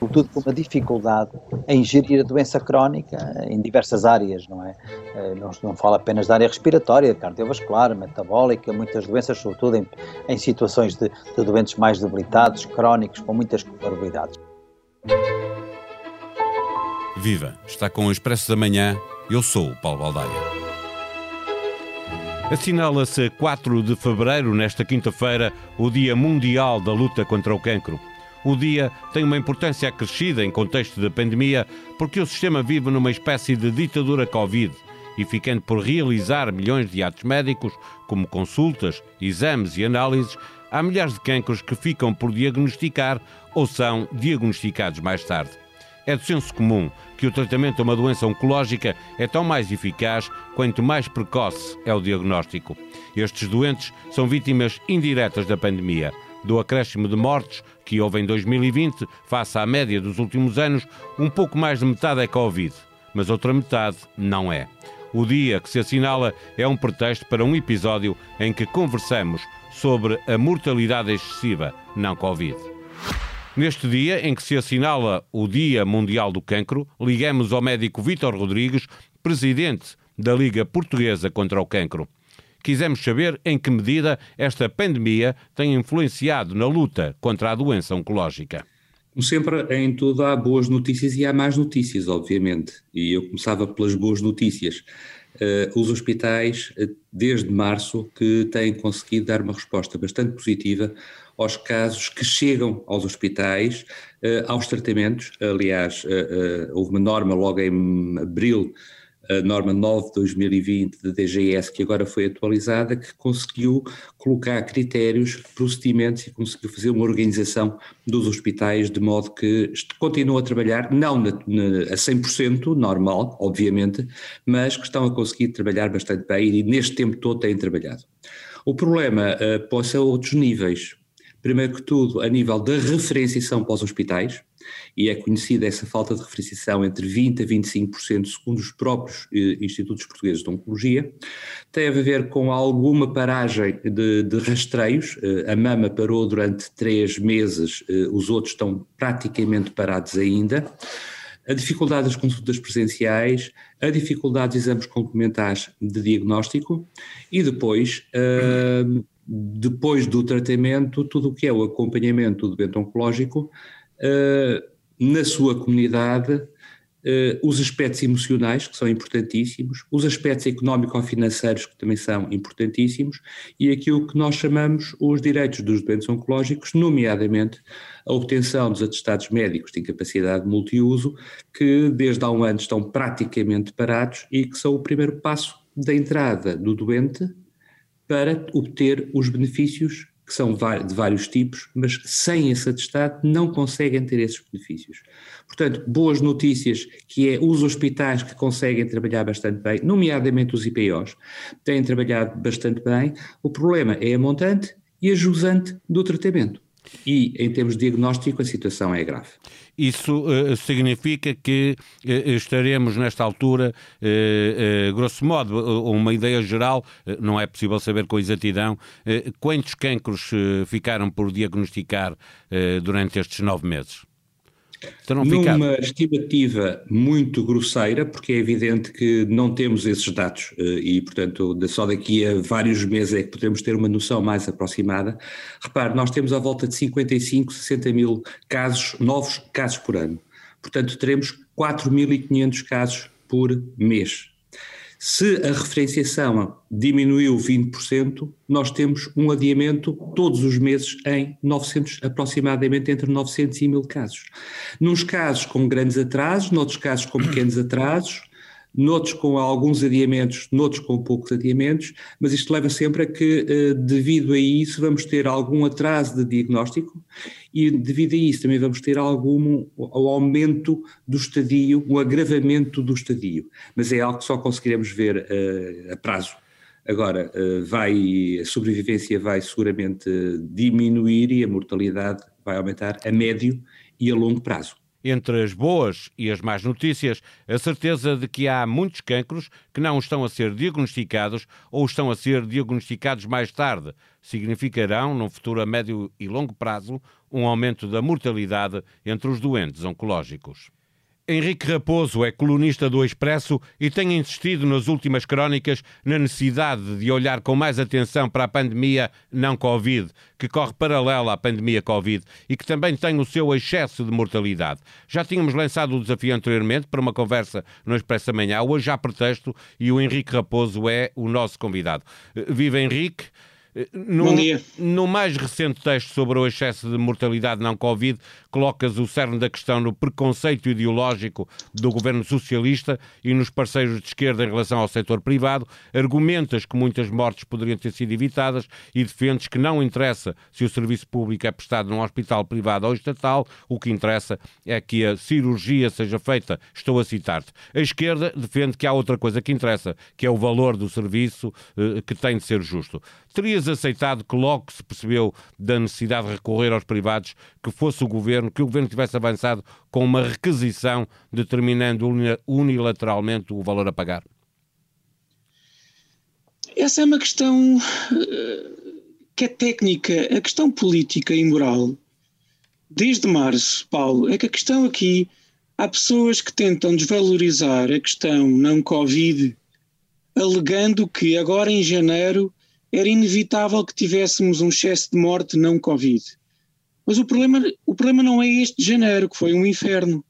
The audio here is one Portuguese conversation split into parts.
sobretudo com uma dificuldade em gerir a doença crónica em diversas áreas, não é? Eh, não, não fala apenas da área respiratória, cardiovascular, metabólica, muitas doenças, sobretudo em, em situações de, de doentes mais debilitados, crónicos, com muitas comorbidades. Viva! Está com o Expresso da Manhã. Eu sou o Paulo Baldaia. Assinala-se 4 de fevereiro, nesta quinta-feira, o Dia Mundial da Luta contra o Cancro. O dia tem uma importância acrescida em contexto da pandemia, porque o sistema vive numa espécie de ditadura Covid e ficando por realizar milhões de atos médicos, como consultas, exames e análises, há milhares de cancros que ficam por diagnosticar ou são diagnosticados mais tarde. É de senso comum que o tratamento a uma doença oncológica é tão mais eficaz quanto mais precoce é o diagnóstico. Estes doentes são vítimas indiretas da pandemia. Do acréscimo de mortes que houve em 2020, face à média dos últimos anos, um pouco mais de metade é Covid, mas outra metade não é. O dia que se assinala é um pretexto para um episódio em que conversamos sobre a mortalidade excessiva não Covid. Neste dia em que se assinala o Dia Mundial do Cancro, ligamos ao médico Vítor Rodrigues, presidente da Liga Portuguesa contra o Cancro. Quisemos saber em que medida esta pandemia tem influenciado na luta contra a doença oncológica. Como sempre, em tudo há boas notícias e há más notícias, obviamente. E eu começava pelas boas notícias. Uh, os hospitais, uh, desde março, que têm conseguido dar uma resposta bastante positiva aos casos que chegam aos hospitais, uh, aos tratamentos. Aliás, uh, houve uma norma logo em abril, a norma 9 de 2020 da DGS, que agora foi atualizada, que conseguiu colocar critérios, procedimentos e conseguiu fazer uma organização dos hospitais de modo que continuam a trabalhar, não na, na, a 100% normal, obviamente, mas que estão a conseguir trabalhar bastante bem e neste tempo todo têm trabalhado. O problema uh, pode ser a outros níveis primeiro que tudo, a nível da referenciação para os hospitais, e é conhecida essa falta de referenciação entre 20% a 25%, segundo os próprios eh, Institutos Portugueses de Oncologia, tem a ver com alguma paragem de, de rastreios, eh, a mama parou durante três meses, eh, os outros estão praticamente parados ainda, a dificuldade das consultas presenciais, a dificuldade de exames complementares de diagnóstico e depois uh, depois do tratamento, tudo o que é o acompanhamento do doente oncológico, na sua comunidade, uh, os aspectos emocionais, que são importantíssimos, os aspectos económico-financeiros, que também são importantíssimos, e aquilo que nós chamamos os direitos dos doentes oncológicos, nomeadamente a obtenção dos atestados médicos de incapacidade multiuso, que desde há um ano estão praticamente parados e que são o primeiro passo da entrada do doente para obter os benefícios que são de vários tipos, mas sem esse atestado não conseguem ter esses benefícios. Portanto, boas notícias que é os hospitais que conseguem trabalhar bastante bem, nomeadamente os IPOs, têm trabalhado bastante bem. O problema é a montante e a jusante do tratamento. E, em termos de diagnóstico, a situação é grave. Isso uh, significa que uh, estaremos, nesta altura, uh, grosso modo, uma ideia geral, não é possível saber com exatidão, quantos cancros ficaram por diagnosticar durante estes nove meses? Terão Numa estimativa muito grosseira, porque é evidente que não temos esses dados eh, e, portanto, só daqui a vários meses é que podemos ter uma noção mais aproximada. Repare, nós temos à volta de 55, 60 mil casos, novos casos por ano. Portanto, teremos 4.500 casos por mês. Se a referenciação diminuiu 20%, nós temos um adiamento todos os meses em 900, aproximadamente entre 900 e 1000 casos. Nos casos com grandes atrasos, noutros casos com pequenos atrasos, noutros com alguns adiamentos, noutros com poucos adiamentos, mas isto leva sempre a que, eh, devido a isso, vamos ter algum atraso de diagnóstico e, devido a isso, também vamos ter algum aumento do estadio, um agravamento do estadio. Mas é algo que só conseguiremos ver uh, a prazo. Agora, uh, vai, a sobrevivência vai seguramente diminuir e a mortalidade vai aumentar a médio e a longo prazo. Entre as boas e as más notícias, a certeza de que há muitos cancros que não estão a ser diagnosticados ou estão a ser diagnosticados mais tarde. Significarão, num futuro a médio e longo prazo, um aumento da mortalidade entre os doentes oncológicos. Henrique Raposo é colunista do Expresso e tem insistido nas últimas crónicas na necessidade de olhar com mais atenção para a pandemia não Covid, que corre paralela à pandemia Covid e que também tem o seu excesso de mortalidade. Já tínhamos lançado o desafio anteriormente para uma conversa no Expresso Amanhã, hoje há pretexto e o Henrique Raposo é o nosso convidado. Viva Henrique! No, Bom dia. No mais recente texto sobre o excesso de mortalidade não Covid, colocas o cerne da questão no preconceito ideológico do governo socialista e nos parceiros de esquerda em relação ao setor privado, argumentas que muitas mortes poderiam ter sido evitadas e defendes que não interessa se o serviço público é prestado num hospital privado ou estatal, o que interessa é que a cirurgia seja feita, estou a citar-te. A esquerda defende que há outra coisa que interessa, que é o valor do serviço eh, que tem de ser justo. Terias aceitado que logo se percebeu da necessidade de recorrer aos privados, que fosse o governo, que o governo tivesse avançado com uma requisição determinando unilateralmente o valor a pagar? Essa é uma questão uh, que é técnica. A questão política e moral, desde março, Paulo, é que a questão aqui há pessoas que tentam desvalorizar a questão não Covid, alegando que agora em janeiro era inevitável que tivéssemos um excesso de morte não Covid. Mas o problema, o problema não é este janeiro, que foi um inferno.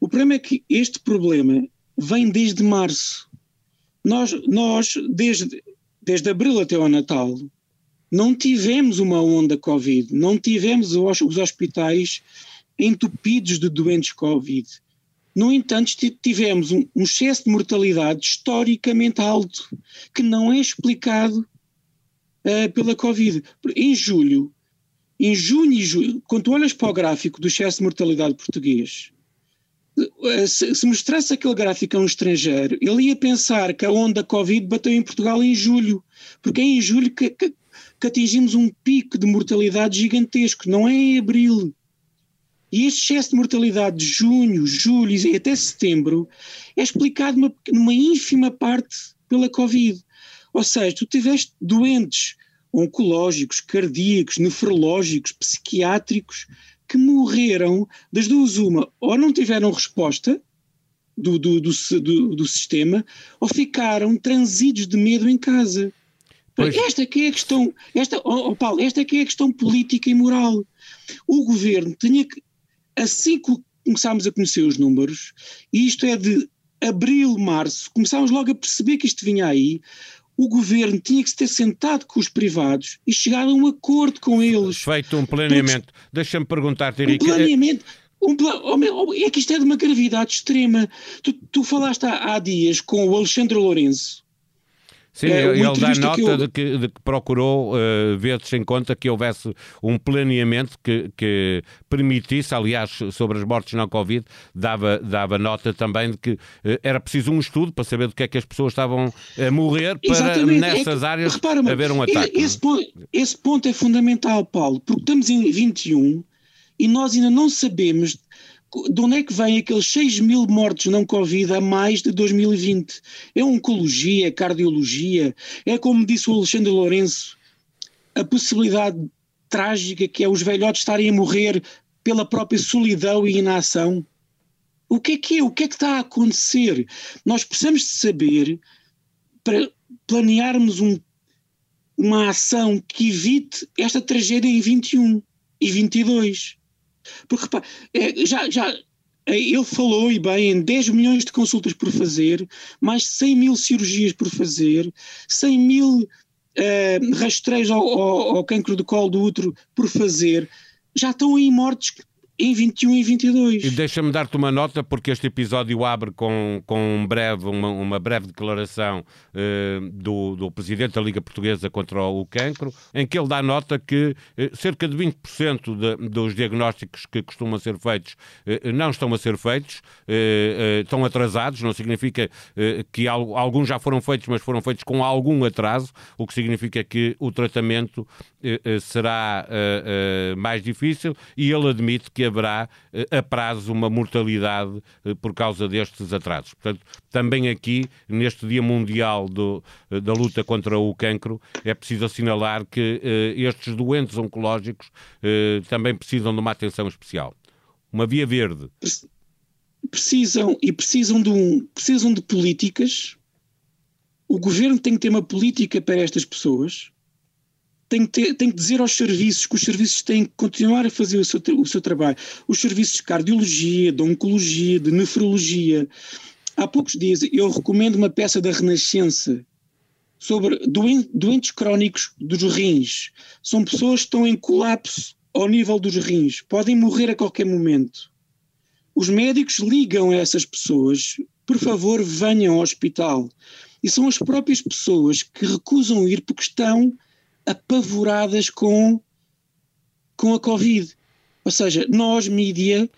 O problema é que este problema vem desde março. Nós, nós desde, desde abril até ao Natal, não tivemos uma onda Covid, não tivemos os hospitais entupidos de doentes Covid. No entanto, tivemos um, um excesso de mortalidade historicamente alto, que não é explicado uh, pela Covid. Em julho, em junho e julho, quando tu olhas para o gráfico do excesso de mortalidade português, eh, se, se mostrasse aquele gráfico a um estrangeiro, ele ia pensar que a onda Covid bateu em Portugal em julho, porque é em julho que, que, que atingimos um pico de mortalidade gigantesco, não é em abril. E este excesso de mortalidade de junho, julho e até setembro é explicado numa, numa ínfima parte pela Covid. Ou seja, tu tiveste doentes oncológicos, cardíacos, nefrológicos, psiquiátricos que morreram das duas uma, ou não tiveram resposta do, do, do, do, sistema, ou ficaram transidos de medo em casa. Pois. Esta que é a questão, esta, oh, oh Paulo, esta que é a questão política e moral. O governo tinha que, assim que começámos a conhecer os números, e isto é de abril, março, começámos logo a perceber que isto vinha aí, o governo tinha que se ter sentado com os privados e chegar a um acordo com eles. Feito um planeamento. Deixa-me perguntar-te, Henrique. Um planeamento. Um oh, é que isto é de uma gravidade extrema. Tu, tu falaste há, há dias com o Alexandre Lourenço, Sim, é, ele dá nota que eu... de, que, de, que, procurou uh, ver-se em conta que houvesse um planeamento que, que, permitisse, aliás, sobre as mortes não Covid, dava, dava nota também de que uh, era preciso um estudo para saber do que é que as pessoas estavam a morrer para Exatamente. É nessas é que, áreas haver um ataque. Esse ponto, esse ponto é fundamental, Paulo, porque estamos em 21 e nós ainda não sabemos de onde é que vem aqueles 6 mil mortos não Covid a mais de 2020? É oncologia, é cardiologia, é como disse o Alexandre Lourenço, a possibilidade trágica que é os velhotes estarem a morrer pela própria solidão e inação. O que é que é? O que é que está a acontecer? Nós precisamos de saber para planearmos um, uma ação que evite esta tragédia em 21 e 22. Porque repare, é, já, já, é, ele falou, e bem, em 10 milhões de consultas por fazer, mais 100 mil cirurgias por fazer, 100 mil uh, rastreios ao, ao, ao cancro do colo do útero por fazer. Já estão aí mortes em 21 e 22. E deixa-me dar-te uma nota, porque este episódio abre com, com um breve, uma, uma breve declaração uh, do, do Presidente da Liga Portuguesa contra o cancro, em que ele dá nota que uh, cerca de 20% de, dos diagnósticos que costumam ser feitos uh, não estão a ser feitos, estão atrasados, não significa que alguns já foram feitos, mas foram feitos com algum atraso, o que significa que o tratamento será mais difícil, e ele admite que haverá a prazo uma mortalidade por causa destes atrasos. Portanto, também aqui, neste Dia Mundial do, da luta contra o cancro, é preciso assinalar que estes doentes oncológicos também precisam de uma atenção especial. Uma via verde. Precisam e precisam de, um, precisam de políticas. O governo tem que ter uma política para estas pessoas tem que, ter, tem que dizer aos serviços que os serviços têm que continuar a fazer o seu, o seu trabalho. Os serviços de cardiologia, de oncologia, de nefrologia. Há poucos dias eu recomendo uma peça da Renascença sobre doentes crónicos dos rins. São pessoas que estão em colapso ao nível dos rins, podem morrer a qualquer momento. Os médicos ligam a essas pessoas, por favor, venham ao hospital. E são as próprias pessoas que recusam ir porque estão apavoradas com, com a Covid. Ou seja, nós, mídia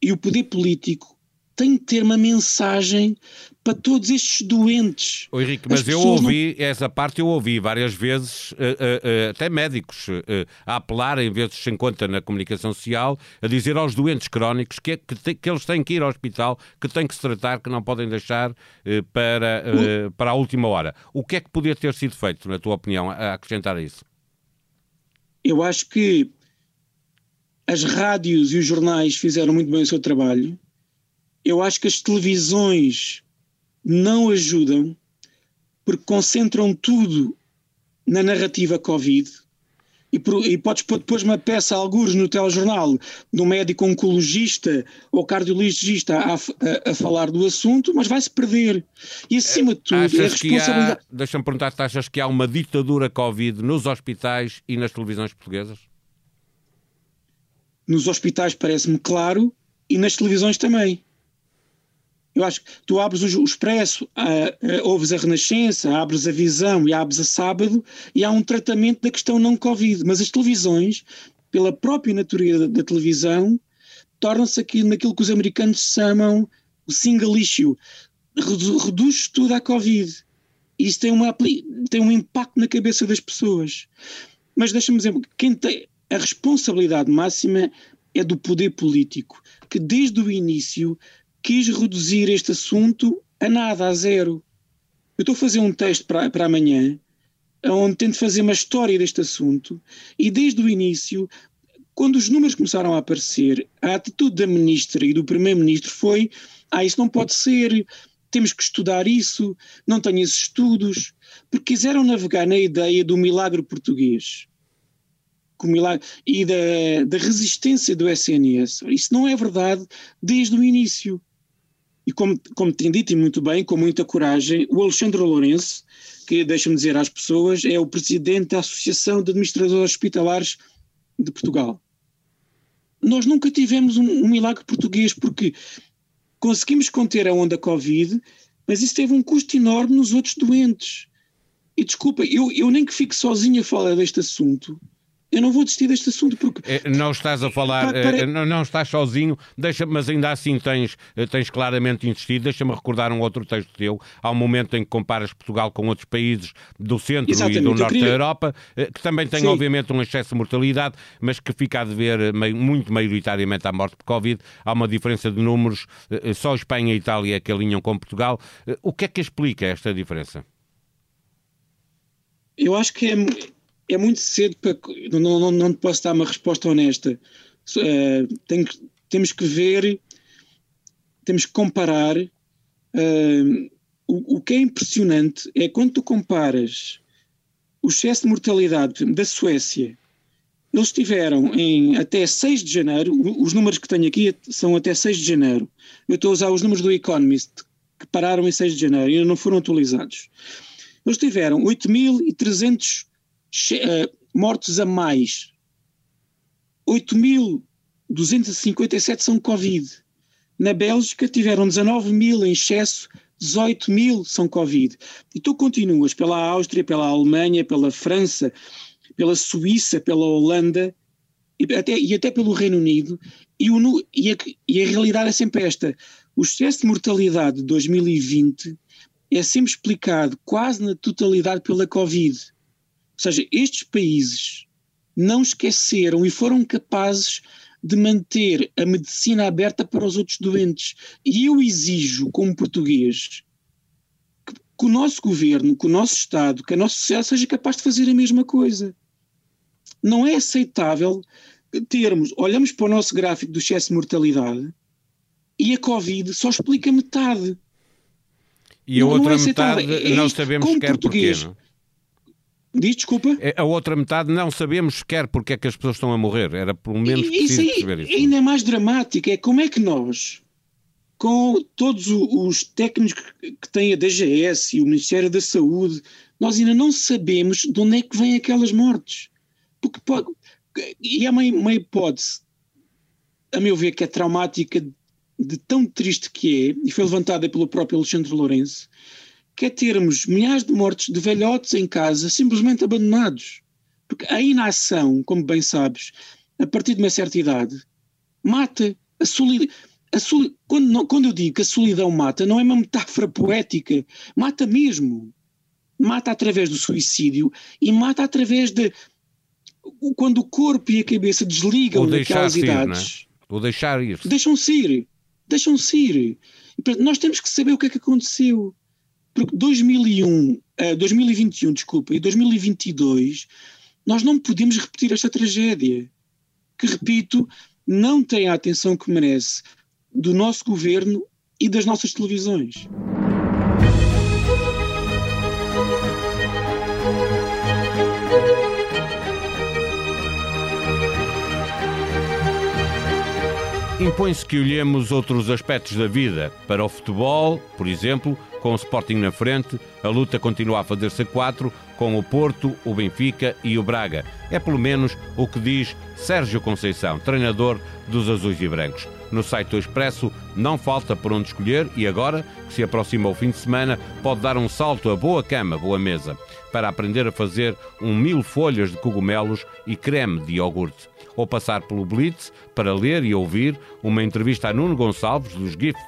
e o poder político, tem que ter uma mensagem para todos estes doentes. O Henrique, mas eu ouvi, não... essa parte eu ouvi várias vezes, uh, uh, uh, até médicos, a apelar, em vezes se encontra na comunicação social, a dizer aos doentes crónicos que, que, te, que, eles têm que ir ao hospital, que têm que se tratar, que não podem deixar para, para a última hora. O que é que podia ter sido feito, na tua opinião, a acrescentar a isso? Eu acho que as rádios e os jornais fizeram muito bem o seu trabalho eu acho que as televisões não ajudam porque concentram tudo na narrativa Covid. E, por, e podes pôr depois uma peça, alguns no telejornal, de um médico oncologista ou cardiologista a, a, a falar do assunto, mas vai-se perder. E acima de tudo, achas é a responsabilidade. Deixa-me perguntar se achas que há uma ditadura Covid nos hospitais e nas televisões portuguesas? Nos hospitais parece-me claro e nas televisões também. Eu acho que tu abres o, Expresso, uh, uh, ouves a Renascença, abres a Visão e abres a Sábado e há um tratamento da questão não Covid. Mas as televisões, pela própria natureza da, televisão, tornam-se aquilo naquilo que os americanos chamam o single issue. Redu reduz tudo à Covid. Isso tem, uma, tem um impacto na cabeça das pessoas. Mas deixa-me dizer, quem tem a responsabilidade máxima é do poder político, que desde o início quis reduzir este assunto a nada, a zero. Eu estou a fazer um texto para, para amanhã, onde tento fazer uma história deste assunto, e desde o início, quando os números começaram a aparecer, a atitude da ministra e do primeiro-ministro foi: ah, isso não pode ser, temos que estudar isso, não tenho esses estudos, porque quiseram navegar na ideia do milagre português. Milagre, e da, da resistência do SNS. Isso não é verdade desde o início. E como, como tem dito e muito bem, com muita coragem, o Alexandre Lourenço, que deixa-me dizer às pessoas, é o presidente da Associação de Administradores Hospitalares de Portugal. Nós nunca tivemos um, um milagre português porque conseguimos conter a onda Covid, mas isso teve um custo enorme nos outros doentes. E desculpa, eu, eu nem que fique sozinho a falar deste assunto, eu não vou desistir deste assunto porque. É, não estás a falar, para, para... Não, não, estás sozinho, deixa, mas ainda assim tens, eh, tens claramente insistido. Deixa-me recordar um outro texto teu. Há um momento em que comparas Portugal com outros países do centro Exatamente, e do norte queria... da Europa, eh, que também têm, Sim. obviamente, um excesso de mortalidade, mas que fica a dever muito maioritariamente à morte por Covid. Há uma diferença de números, só Espanha e Itália é que alinham com Portugal. O que é que explica esta diferença? Eu acho que é é muito cedo para. Não, não, não posso dar uma resposta honesta. Uh, tem, temos que ver, temos que comparar. Uh, o, o que é impressionante é quando tu comparas o excesso de mortalidade da Suécia. Eles tiveram em até 6 de janeiro, os números que tenho aqui são até 6 de janeiro. Eu estou a usar os números do Economist, que pararam em 6 de janeiro e ainda não foram atualizados. Eles tiveram 8.300 uh, mortos a mais. 8.257 são Covid. Na Bélgica tiveram 19 mil em excesso, 18 mil são Covid. E tu continuas pela Áustria, pela Alemanha, pela França, pela Suíça, pela Holanda e até, e até pelo Reino Unido, e, o, e, a, e a realidade é sempre esta: o excesso de mortalidade de 2020 é sempre explicado quase na totalidade pela Covid. Ou seja, estes países não esqueceram e foram capazes de manter a medicina aberta para os outros doentes. E eu exijo, como português, que, que o nosso governo, que o nosso Estado, que a nossa sociedade seja capaz de fazer a mesma coisa. Não é aceitável termos, olhamos para o nosso gráfico do excesso de mortalidade e a Covid só explica metade. E a não, outra não é metade é não sabemos sequer porquê. Não? Diz, desculpa? É, a outra metade não sabemos sequer porque é que as pessoas estão a morrer. Era pelo menos preciso isso perceber isso. Ainda é mais dramático. É como é que nós, com todos os técnicos que têm a DGS e o Ministério da Saúde, nós ainda não sabemos de onde é que vêm aquelas mortes. Porque pode, e é uma, uma hipótese, a meu ver, que é traumática de tão triste que é, e foi levantada pelo próprio Alexandre Lourenço, que é termos milhares de mortes de velhotes em casa simplesmente abandonados. Porque a inação, como bem sabes, a partir de uma certa idade, mata. A solidão, a sol, quando, quando eu digo que a solidão mata, não é uma metáfora poética, mata mesmo. Mata através do suicídio e mata através de. Quando o corpo e a cabeça desligam naquelas é? idades. É? Ou deixar ir. Deixam-se ir. Deixam-se ir. Nós temos que saber o que é que aconteceu. Porque 2001, uh, 2021, desculpa, e 2022, nós não podemos repetir esta tragédia, que, repito, não tem a atenção que merece do nosso governo e das nossas televisões. Impõe-se que olhemos outros aspectos da vida. Para o futebol, por exemplo, com o Sporting na frente, a luta continua a fazer-se a quatro, com o Porto, o Benfica e o Braga. É pelo menos o que diz Sérgio Conceição, treinador dos Azuis e Brancos. No site do Expresso não falta por onde escolher e agora, que se aproxima o fim de semana, pode dar um salto a boa cama, boa mesa, para aprender a fazer um mil folhas de cogumelos e creme de iogurte ou passar pelo Blitz para ler e ouvir uma entrevista a Nuno Gonçalves dos Gift.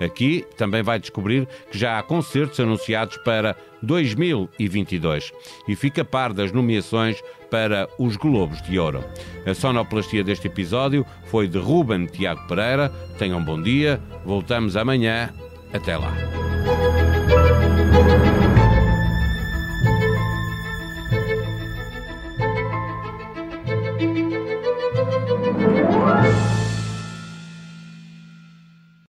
Aqui também vai descobrir que já há concertos anunciados para 2022 e fica a par das nomeações para os Globos de Ouro. A sonoplastia deste episódio foi de Ruben Tiago Pereira. Tenham bom dia, voltamos amanhã. Até lá.